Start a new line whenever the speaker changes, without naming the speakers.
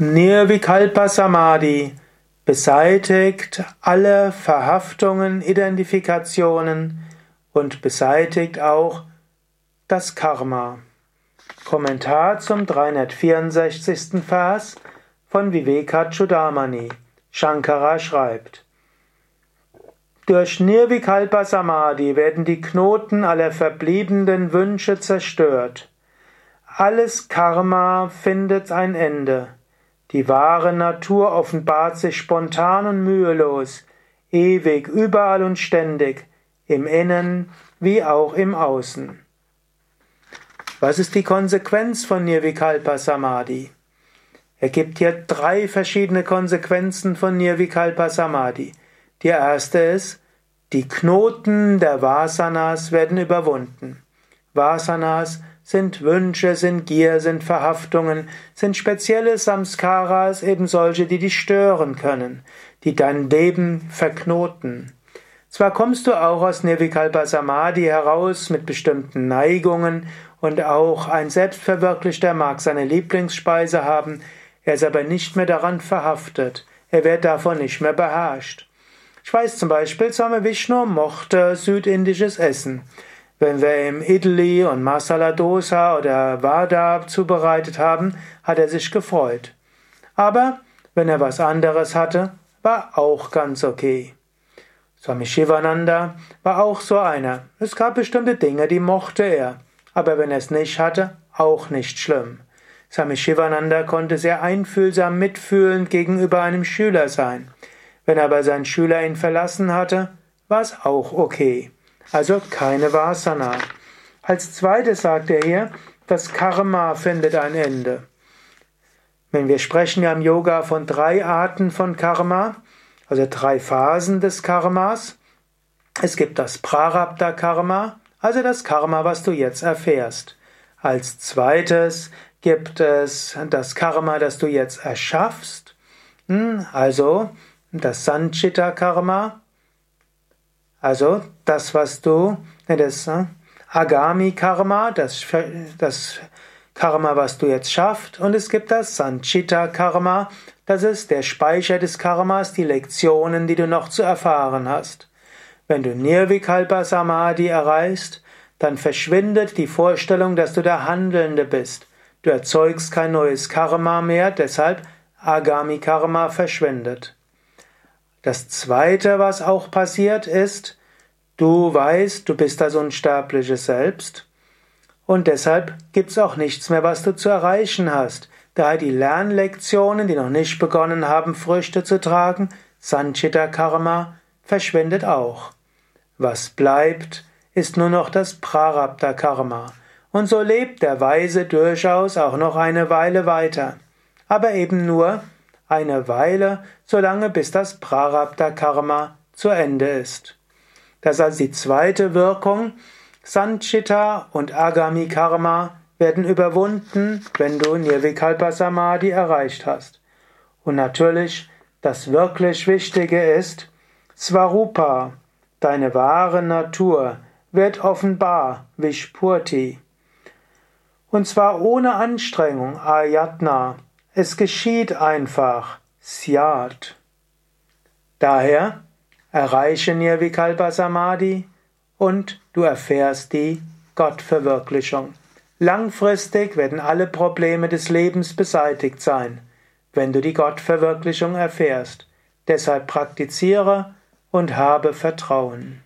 Nirvikalpa Samadhi beseitigt alle Verhaftungen, Identifikationen und beseitigt auch das Karma. Kommentar zum 364. Vers von Vivekachudamani. Shankara schreibt, durch Nirvikalpa Samadhi werden die Knoten aller verbliebenen Wünsche zerstört. Alles Karma findet ein Ende. Die wahre Natur offenbart sich spontan und mühelos, ewig, überall und ständig, im Innen wie auch im Außen. Was ist die Konsequenz von Nirvikalpa Samadhi? Er gibt hier drei verschiedene Konsequenzen von Nirvikalpa Samadhi. Die erste ist, die Knoten der Vasanas werden überwunden. Vasanas sind Wünsche, sind Gier, sind Verhaftungen, sind spezielle Samskaras, eben solche, die dich stören können, die dein Leben verknoten. Zwar kommst du auch aus Nirvikalpa Samadhi heraus mit bestimmten Neigungen und auch ein Selbstverwirklichter mag seine Lieblingsspeise haben, er ist aber nicht mehr daran verhaftet, er wird davon nicht mehr beherrscht. Ich weiß zum Beispiel, Swami Vishnu mochte südindisches Essen. Wenn wir im Idli und Masala Dosa oder Vada zubereitet haben, hat er sich gefreut. Aber wenn er was anderes hatte, war auch ganz okay. Swami Shivananda war auch so einer. Es gab bestimmte Dinge, die mochte er. Aber wenn er es nicht hatte, auch nicht schlimm. Swami Shivananda konnte sehr einfühlsam mitfühlend gegenüber einem Schüler sein. Wenn aber sein Schüler ihn verlassen hatte, war es auch okay. Also keine Vasana. Als zweites sagt er hier, das Karma findet ein Ende. Wenn wir sprechen ja im Yoga von drei Arten von Karma, also drei Phasen des Karmas. Es gibt das Prarabdha Karma, also das Karma, was du jetzt erfährst. Als zweites gibt es das Karma, das du jetzt erschaffst, hm, also das Sanchita Karma, also das, was du, das ne, Agami Karma, das, das Karma, was du jetzt schaffst, und es gibt das Sanchita Karma, das ist der Speicher des Karmas, die Lektionen, die du noch zu erfahren hast. Wenn du Nirvikalpa Samadhi erreichst, dann verschwindet die Vorstellung, dass du der Handelnde bist. Du erzeugst kein neues Karma mehr, deshalb Agami Karma verschwindet. Das zweite, was auch passiert, ist, du weißt, du bist das unsterbliche Selbst und deshalb gibt's auch nichts mehr, was du zu erreichen hast. Daher die Lernlektionen, die noch nicht begonnen haben, Früchte zu tragen, Sanchita Karma, verschwindet auch. Was bleibt, ist nur noch das Prarabdha Karma. Und so lebt der Weise durchaus auch noch eine Weile weiter. Aber eben nur eine Weile, solange bis das Prarabdha Karma zu Ende ist. Das ist also die zweite Wirkung. Sanchita und Agami Karma werden überwunden, wenn du Nirvikalpa Samadhi erreicht hast. Und natürlich, das wirklich Wichtige ist, Svarupa, deine wahre Natur, wird offenbar, Vishpurti. Und zwar ohne Anstrengung, Ayatna, es geschieht einfach. Syat. Daher erreiche Nirvikalpa Samadhi und du erfährst die Gottverwirklichung. Langfristig werden alle Probleme des Lebens beseitigt sein, wenn du die Gottverwirklichung erfährst. Deshalb praktiziere und habe Vertrauen.